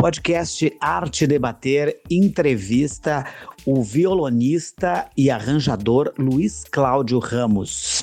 podcast Arte Debater entrevista o violonista e arranjador Luiz Cláudio Ramos.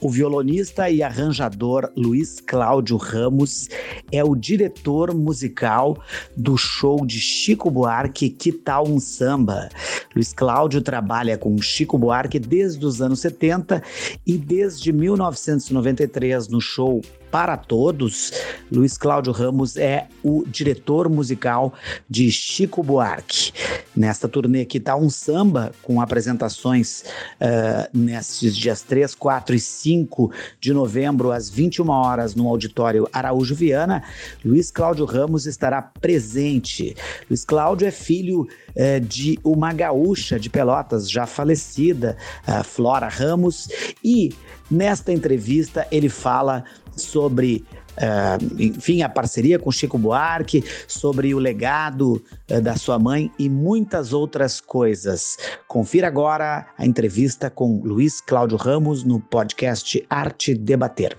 O violonista e arranjador Luiz Cláudio Ramos é o diretor musical do show de Chico Buarque Que Tal um Samba. Luiz Cláudio trabalha com Chico Buarque desde os anos 70 e desde 1993 no show para todos, Luiz Cláudio Ramos é o diretor musical de Chico Buarque. Nesta turnê que está um samba com apresentações uh, nesses dias 3, 4 e 5 de novembro, às 21 horas, no auditório Araújo Viana, Luiz Cláudio Ramos estará presente. Luiz Cláudio é filho uh, de uma gaúcha de Pelotas, já falecida, uh, Flora Ramos, e nesta entrevista ele fala sobre Uh, enfim, a parceria com Chico Buarque, sobre o legado uh, da sua mãe e muitas outras coisas. Confira agora a entrevista com Luiz Cláudio Ramos no podcast Arte Debater.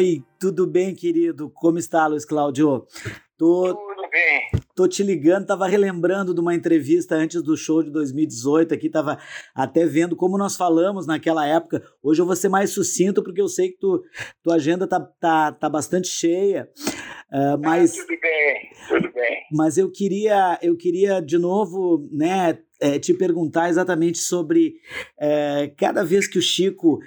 Oi, tudo bem, querido? Como está, Luiz Cláudio? Tô, tudo bem. Tô te ligando, tava relembrando de uma entrevista antes do show de 2018 aqui, tava até vendo como nós falamos naquela época. Hoje eu vou ser mais sucinto porque eu sei que tu, tua agenda tá, tá, tá bastante cheia. Uh, mas, ah, tudo bem, tudo bem. Mas eu queria, eu queria de novo, né, é, te perguntar exatamente sobre é, cada vez que o Chico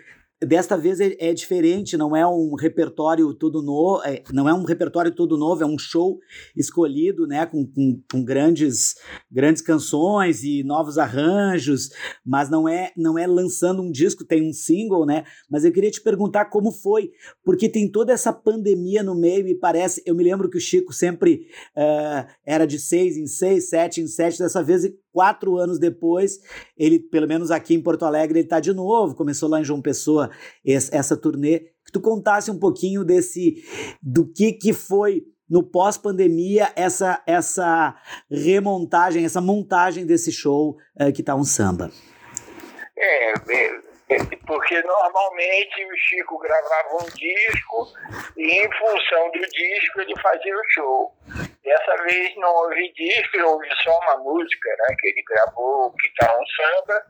Desta vez é, é, diferente, não é um repertório todo novo, é, não é um repertório todo novo, é um show escolhido, né, com, com, com, grandes, grandes canções e novos arranjos, mas não é, não é lançando um disco, tem um single, né? Mas eu queria te perguntar como foi, porque tem toda essa pandemia no meio e parece, eu me lembro que o Chico sempre uh, era de seis em seis, sete em sete, dessa vez quatro anos depois, ele, pelo menos aqui em Porto Alegre, ele está de novo, começou lá em João Pessoa essa turnê. Que tu contasse um pouquinho desse, do que que foi no pós-pandemia essa essa remontagem, essa montagem desse show uh, que tá um samba. É, é, porque normalmente o Chico gravava um disco e em função do disco ele fazia o show. Dessa vez não houve disco, houve só uma música, né? Que ele gravou, que tá um samba,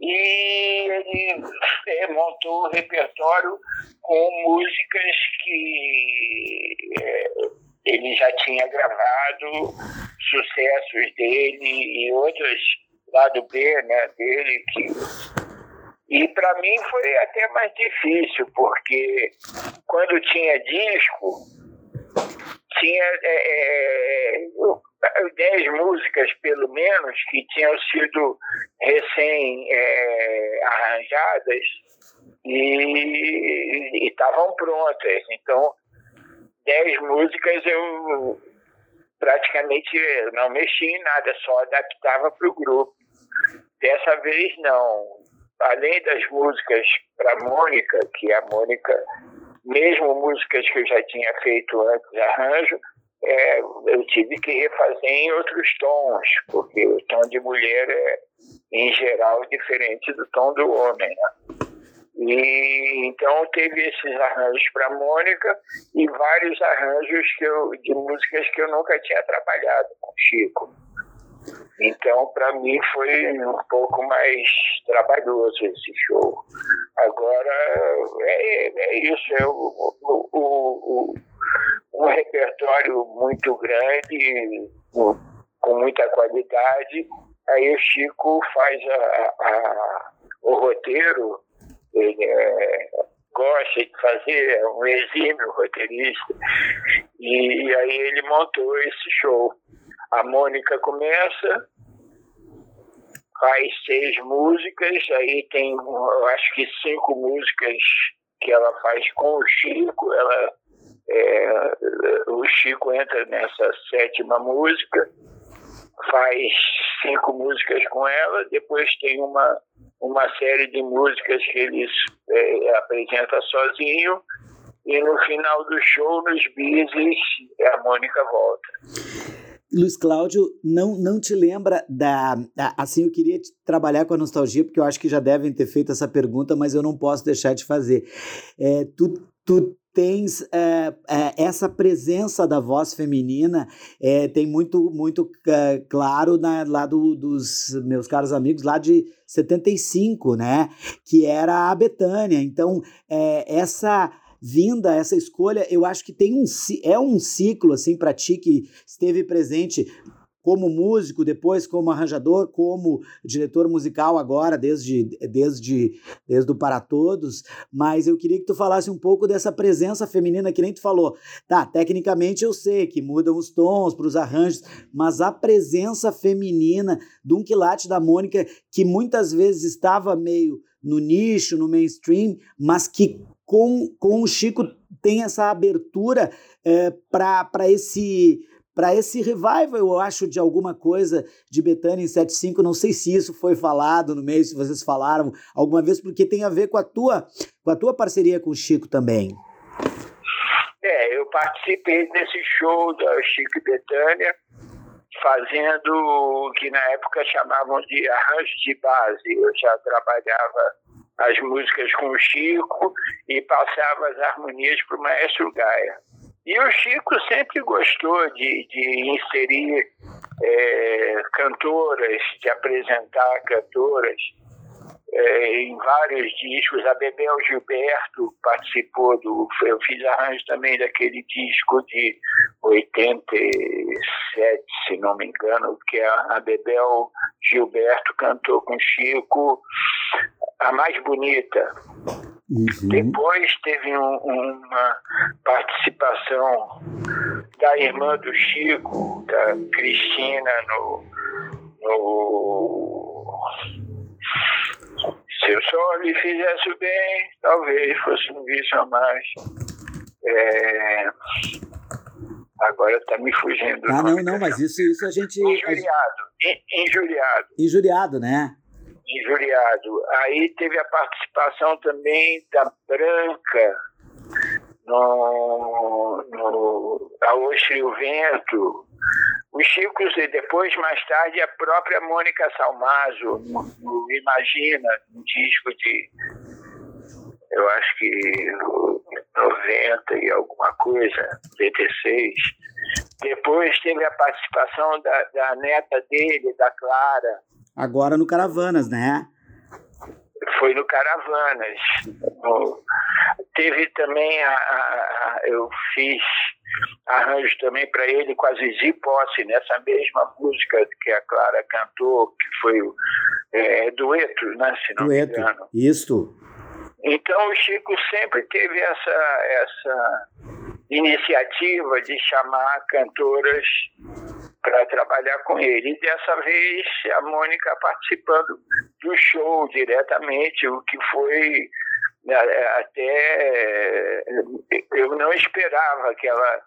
e ele é, montou o repertório com músicas que é, ele já tinha gravado, sucessos dele e outras lado B né, dele que e para mim foi até mais difícil, porque quando tinha disco, tinha é, é, dez músicas, pelo menos, que tinham sido recém-arranjadas é, e estavam prontas. Então, dez músicas eu praticamente não mexi em nada, só adaptava para o grupo. Dessa vez, não além das músicas para Mônica, que a Mônica, mesmo músicas que eu já tinha feito antes de arranjo, é, eu tive que refazer em outros tons, porque o tom de mulher é, em geral, diferente do tom do homem. Né? E então teve esses arranjos para Mônica e vários arranjos que eu, de músicas que eu nunca tinha trabalhado com Chico. Então, para mim, foi um pouco mais trabalhoso esse show. Agora, é, é isso, é o, o, o, um repertório muito grande, com muita qualidade. Aí o Chico faz a, a, o roteiro, ele é, gosta de fazer, é um exímio roteirista, e aí ele montou esse show. A Mônica começa, faz seis músicas, aí tem, eu acho que cinco músicas que ela faz com o Chico, ela, é, o Chico entra nessa sétima música, faz cinco músicas com ela, depois tem uma, uma série de músicas que eles é, apresenta sozinho, e no final do show, nos bises, a Mônica volta. Luiz Cláudio, não, não te lembra da. Assim, eu queria trabalhar com a nostalgia, porque eu acho que já devem ter feito essa pergunta, mas eu não posso deixar de fazer. É, tu, tu tens é, é, essa presença da voz feminina, é, tem muito, muito é, claro na, lá do, dos meus caros amigos lá de 75, né? Que era a Betânia. Então, é, essa vinda, essa escolha, eu acho que tem um é um ciclo assim para ti que esteve presente como músico, depois como arranjador, como diretor musical agora, desde, desde, desde o Para Todos, mas eu queria que tu falasse um pouco dessa presença feminina que nem tu falou. Tá, tecnicamente eu sei que mudam os tons para os arranjos, mas a presença feminina de um quilate da Mônica que muitas vezes estava meio no nicho, no mainstream, mas que com, com o Chico tem essa abertura é, para esse para esse revival, eu acho, de alguma coisa de Betânia em 75. Não sei se isso foi falado no meio, se vocês falaram alguma vez, porque tem a ver com a tua, com a tua parceria com o Chico também. É, eu participei desse show da Chico e Betânia, fazendo o que na época chamavam de arranjo de base. Eu já trabalhava as músicas com o Chico e passava as harmonias para o maestro Gaia. E o Chico sempre gostou de, de inserir é, cantoras, de apresentar cantoras é, em vários discos. A Bebel Gilberto participou do. Eu fiz arranjo também daquele disco de 87, se não me engano, que a, Bebel Gilberto cantou com Chico a mais bonita. Uhum. Depois teve um, uma participação da irmã do Chico, da Cristina, no, no Se eu só lhe fizesse bem, talvez fosse um vício a mais. É, agora está me fugindo. Ah, não, não, mas isso, isso a gente. Injuriado. Injuriado. Injuriado, né? Injuriado. Aí teve a participação também da Branca no, no Aoste e o Vento. Os Chicos e depois, mais tarde, a própria Mônica Salmazo, no, no Imagina, um disco de, eu acho que 90 e alguma coisa, 96. Depois teve a participação da, da neta dele, da Clara, Agora no Caravanas, né? Foi no Caravanas. No, teve também a, a, eu fiz arranjo também para ele com a Zizi Posse, nessa mesma música que a Clara cantou, que foi o é, dueto, né? Se não dueto. me engano. Isso. Então o Chico sempre teve essa, essa iniciativa de chamar cantoras para trabalhar com ele. E dessa vez a Mônica participando do show diretamente, o que foi né, até eu não esperava que ela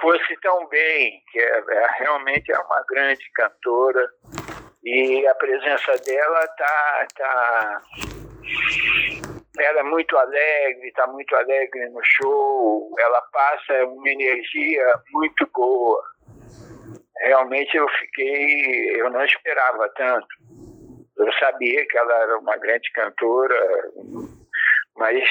fosse tão bem, que é, é, realmente é uma grande cantora. E a presença dela tá, tá ela é muito alegre, está muito alegre no show, ela passa uma energia muito boa realmente eu fiquei, eu não esperava tanto. Eu sabia que ela era uma grande cantora, mas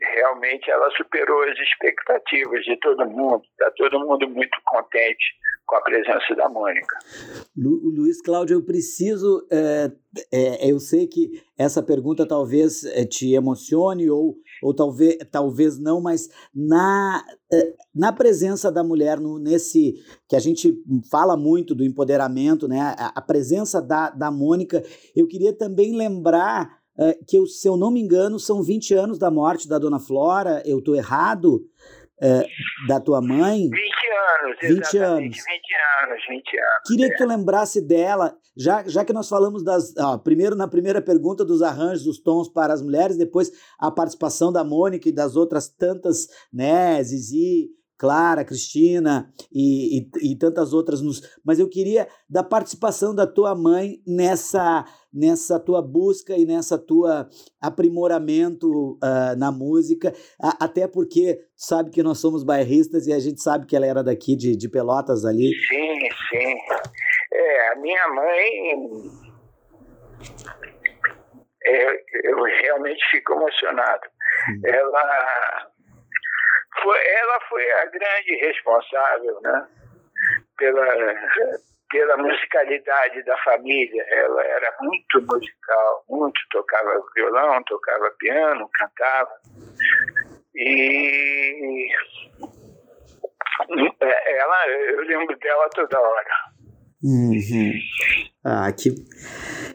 realmente ela superou as expectativas de todo mundo. Está todo mundo muito contente com a presença da Mônica. Lu, Luiz Cláudio, eu preciso. É, é, eu sei que essa pergunta talvez é, te emocione ou ou talvez, talvez não, mas na, eh, na presença da mulher no, nesse que a gente fala muito do empoderamento, né? A, a presença da, da Mônica, eu queria também lembrar uh, que, se eu não me engano, são 20 anos da morte da dona Flora, eu estou errado? É, da tua mãe. 20 anos, 20 anos. 20 anos, 20 anos. Queria é. que tu lembrasse dela, já, já que nós falamos das. Ó, primeiro, na primeira pergunta, dos arranjos, dos tons para as mulheres, depois a participação da Mônica e das outras tantas, né, Zizi, Clara, Cristina e, e, e, tantas outras. Nos, mas eu queria da participação da tua mãe nessa nessa tua busca e nessa tua aprimoramento uh, na música, a, até porque sabe que nós somos bairristas e a gente sabe que ela era daqui de, de Pelotas ali. Sim, sim. É, a minha mãe é, eu realmente fico emocionado. Ela foi, ela foi a grande responsável, né? Pela, pela musicalidade da família. Ela era muito musical, muito tocava violão, tocava piano, cantava. E ela, eu lembro dela toda hora. Uhum. Ah, que,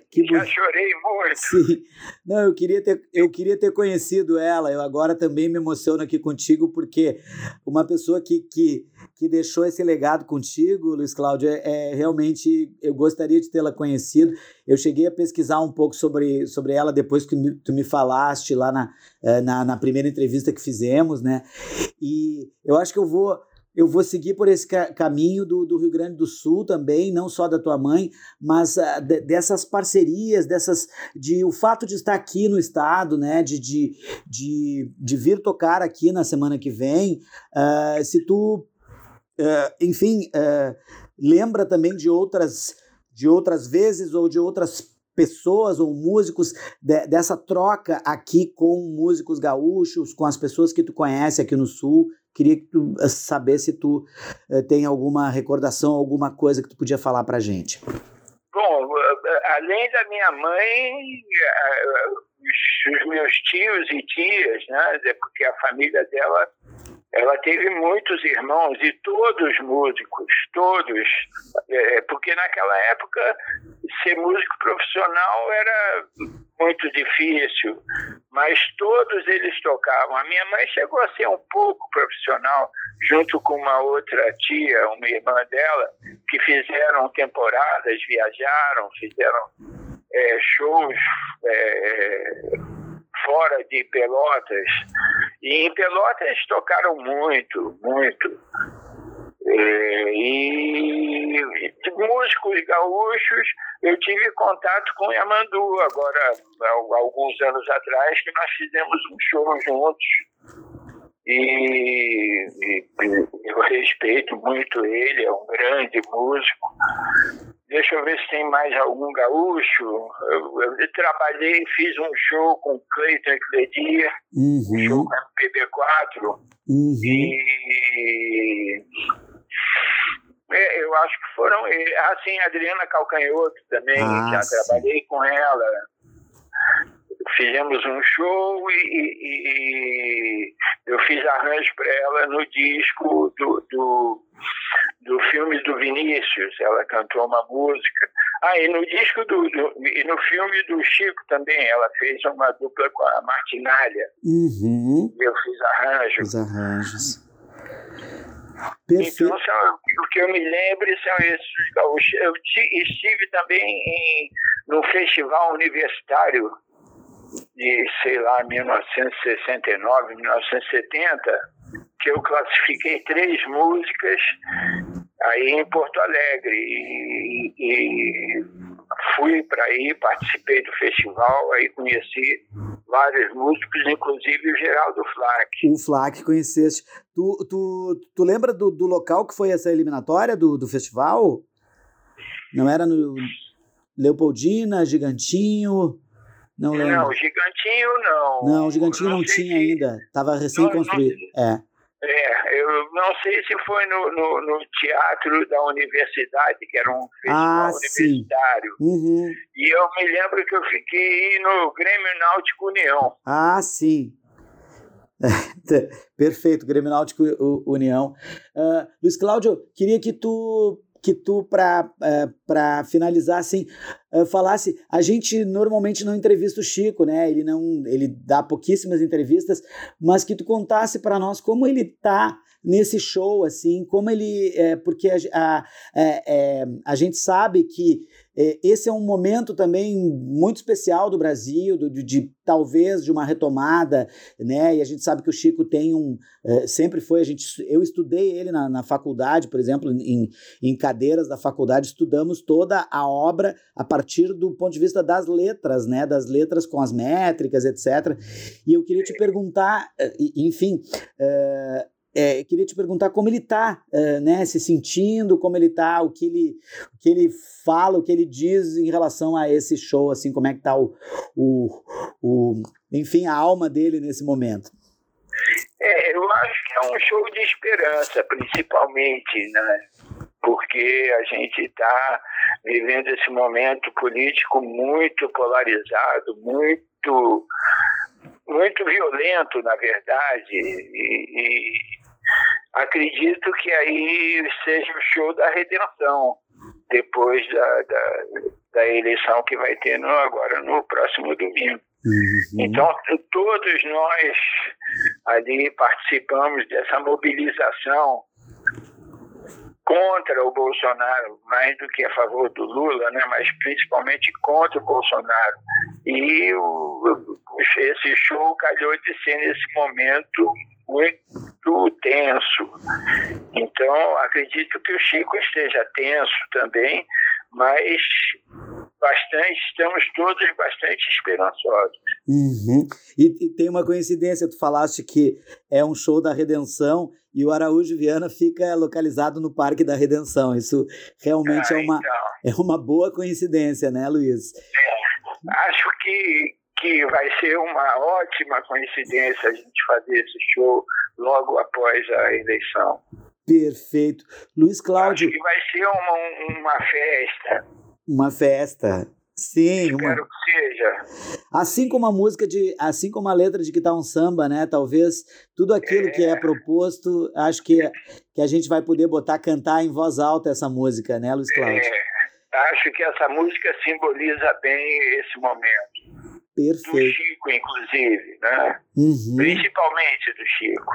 que Já chorei muito. Sim. Não, eu queria, ter, eu queria ter conhecido ela. Eu agora também me emociono aqui contigo, porque uma pessoa que, que, que deixou esse legado contigo, Luiz Cláudio, é, é realmente. Eu gostaria de tê-la conhecido. Eu cheguei a pesquisar um pouco sobre, sobre ela depois que tu me falaste lá na, eh, na, na primeira entrevista que fizemos, né? E eu acho que eu vou eu vou seguir por esse ca caminho do, do, Rio Grande do Sul também, não só da tua mãe, mas uh, de, dessas parcerias, dessas de o fato de estar aqui no estado, né, de, de, de, de vir tocar aqui na semana que vem, uh, se tu, uh, enfim, lembra também de outras de outras vezes ou de outras pessoas ou músicos de, dessa troca aqui com músicos gaúchos, com as pessoas que tu conhece aqui no Sul, Queria que tu, eh, saber se tu uh, tem alguma recordação, alguma coisa que tu podia falar pra gente. Bom, eh, além da minha mãe, os meus tios e tias, né, porque a família dela ela teve muitos irmãos e todos músicos, todos, é, porque naquela época ser músico profissional era muito difícil, mas todos eles tocavam. A minha mãe chegou a ser um pouco profissional, junto com uma outra tia, uma irmã dela, que fizeram temporadas, viajaram, fizeram é, shows. É, fora de Pelotas. E em Pelotas tocaram muito, muito. É, e músicos gaúchos, eu tive contato com Yamandu agora, alguns anos atrás, que nós fizemos um show juntos. E, e, eu respeito muito ele, é um grande músico. Deixa eu ver se tem mais algum gaúcho. Eu, eu trabalhei, fiz um show com Cleiton Ecledir, uhum. um show com PB4. Uhum. E é, eu acho que foram. Assim, Adriana Calcanhoto também, ah, já sim. trabalhei com ela fizemos um show e, e, e eu fiz arranjo para ela no disco do, do, do filme do Vinícius. Ela cantou uma música. Ah, e no disco do, do e no filme do Chico também, ela fez uma dupla com a Martinalha. Uhum. Eu fiz arranjos. Os arranjos. Perfeito. Então, são, o que eu me lembro são esses gaúchos. Eu estive também em, no festival universitário de, sei lá, 1969, 1970, que eu classifiquei três músicas aí em Porto Alegre. E, e fui para aí, participei do festival, aí conheci vários músicos, inclusive o Geraldo Flack. O Flack conheceste. Tu, tu, tu lembra do, do local que foi essa eliminatória do, do festival? Não era no Leopoldina, Gigantinho? Não lembro. Não, Gigantinho não. Não, o Gigantinho não, não tinha se... ainda. Estava recém-construído. É. É, eu não sei se foi no, no, no, teatro da universidade, que era um festival ah, universitário. Uhum. E eu me lembro que eu fiquei no Grêmio Náutico União. Ah, sim. Perfeito, Grêmio Náutico União. Uh, Luiz Cláudio, queria que tu que tu, para uh, finalizar, assim, uh, falasse. A gente normalmente não entrevista o Chico, né? Ele não, ele dá pouquíssimas entrevistas, mas que tu contasse para nós como ele tá nesse show, assim, como ele, é, porque a, a, é, a gente sabe que esse é um momento também muito especial do Brasil, de, de, talvez de uma retomada, né? E a gente sabe que o Chico tem um, é, sempre foi a gente, eu estudei ele na, na faculdade, por exemplo, em, em cadeiras da faculdade, estudamos toda a obra a partir do ponto de vista das letras, né? Das letras com as métricas, etc. E eu queria te perguntar, é, enfim, é, é, queria te perguntar como ele está é, né, se sentindo, como ele está, o que ele, o que ele fala, o que ele diz em relação a esse show, assim, como é que está o, o, o, enfim, a alma dele nesse momento. É, eu acho que é um show de esperança, principalmente, né? Porque a gente está vivendo esse momento político muito polarizado, muito muito violento, na verdade, e, e acredito que aí seja o show da redenção, depois da, da, da eleição que vai ter no, agora no próximo domingo. Uhum. Então, todos nós ali participamos dessa mobilização contra o Bolsonaro, mais do que a favor do Lula, né, mas principalmente contra o Bolsonaro. E o, esse show calhou de ser nesse momento muito tenso. Então, acredito que o Chico esteja tenso também, mas bastante, estamos todos bastante esperançosos. Uhum. E, e, tem uma coincidência, tu falaste que é um show da redenção e o Araújo Viana fica localizado no Parque da Redenção. Isso realmente ah, é, uma, então. é uma boa coincidência, né, Luiz? É, acho que, que vai ser uma ótima coincidência a gente fazer esse show logo após a eleição. Perfeito. Luiz Cláudio. Acho que vai ser uma, uma festa. Uma festa. Sim, Espero uma... que seja. Assim como a música de, assim como a letra de que tá um samba, né? Talvez tudo aquilo é. que é proposto, acho que, que a gente vai poder botar cantar em voz alta essa música, né, Luiz Cláudio? É. Acho que essa música simboliza bem esse momento. Perfeito. Do Chico, inclusive, né? Uhum. Principalmente do Chico.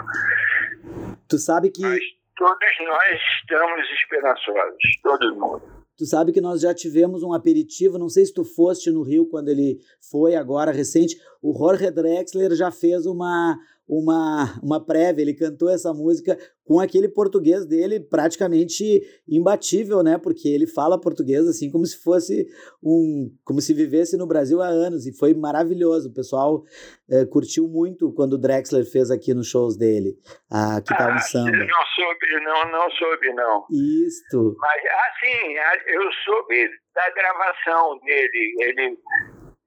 Tu sabe que. Mas todos nós estamos esperançosos, todo mundo. Tu sabe que nós já tivemos um aperitivo, não sei se tu foste no Rio quando ele foi agora recente. O Jorge Drexler já fez uma uma, uma prévia, ele cantou essa música com aquele português dele praticamente imbatível, né? Porque ele fala português assim como se fosse um, como se vivesse no Brasil há anos e foi maravilhoso. O pessoal é, curtiu muito quando o Drexler fez aqui nos shows dele, a que tá ah, samba. Eu não soube, não, não soube não. Isto. Mas assim, eu soube da gravação dele, ele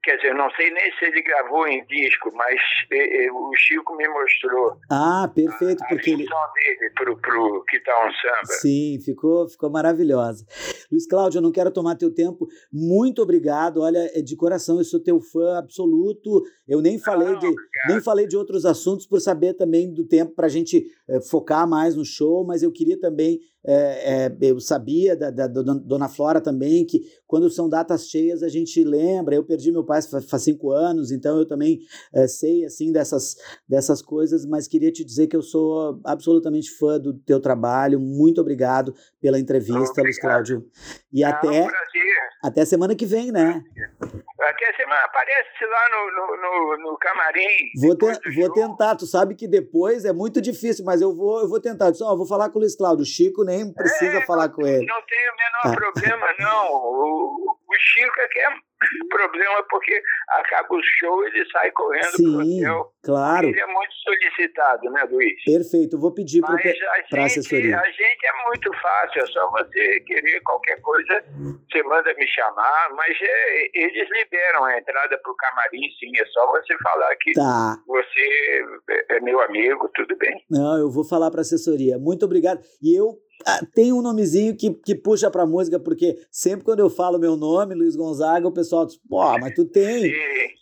Quer dizer, não sei nem se ele gravou em disco, mas e, e, o Chico me mostrou. Ah, perfeito, a, porque a ele dele pro, pro Que Tá um Samba. Sim, ficou, ficou maravilhosa. Luiz Cláudio, eu não quero tomar teu tempo. Muito obrigado. Olha, é de coração, eu sou teu fã absoluto. Eu nem falei não, de nem falei de outros assuntos por saber também do tempo para a gente é, focar mais no show, mas eu queria também é, é, eu sabia da, da, da, Dona Flora também que quando são datas cheias a gente lembra. Eu perdi meu pai faz cinco anos, então eu também é, sei assim dessas, dessas coisas, mas queria te dizer que eu sou absolutamente fã do teu trabalho. Muito obrigado pela entrevista. Luiz Cláudio. E é até, um até semana que vem, né? Até semana, aparece lá no, no, no, no camarim. Vou, te, vou tentar, tu sabe que depois é muito difícil, mas eu vou, eu vou tentar. Só, vou falar com o Luiz Cláudio. O Chico nem precisa é, falar com ele. Não tem o menor ah. problema, não. O, o Chico é que é problema porque acaba o show ele sai correndo Sim, pro hotel. claro. Ele é muito solicitado, né, Luiz? Perfeito, vou pedir para a assessoria. A gente é muito fácil, é só você querer qualquer coisa, você manda me chamar, mas é, eles liberam a entrada pro camarim, sim, é só você falar que tá. você é meu amigo, tudo bem. Não, eu vou falar para a assessoria. Muito obrigado. E eu tem um nomezinho que, que puxa pra música, porque sempre quando eu falo meu nome, Luiz Gonzaga, o pessoal diz, pô, mas tu tem,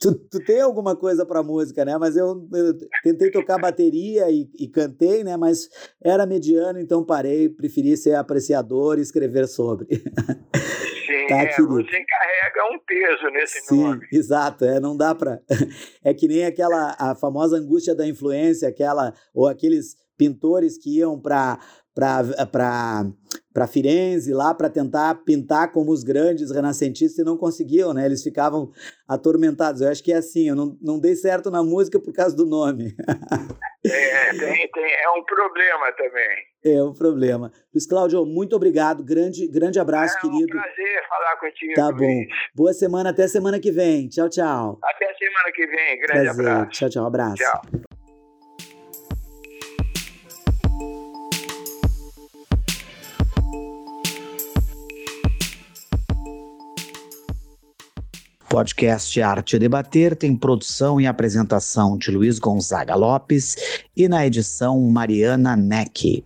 tu, tu tem alguma coisa pra música, né? Mas eu, eu tentei tocar bateria e, e, cantei, né? Mas era mediano, então parei, preferi ser apreciador e escrever sobre. Sim, tá, é, você carrega um peso nesse Sim, nome. exato, é, não dá pra... É que nem aquela, a famosa angústia da influência, aquela, ou aqueles pintores que iam para para Firenze lá para tentar pintar como os grandes renascentistas e não conseguiam, né? Eles ficavam atormentados. Eu acho que é assim, eu não, não dei certo na música por causa do nome. é, tem, tem, é um problema também. É um problema. Luiz Cláudio, muito obrigado. Grande, grande abraço, é querido. É um prazer falar contigo. Tá bom. Boa semana, até semana que vem. Tchau, tchau. Até semana que vem. Grande prazer. abraço. Tchau, tchau. Abraço. Tchau. Podcast Arte Debater tem produção e apresentação de Luiz Gonzaga Lopes e na edição Mariana Neck.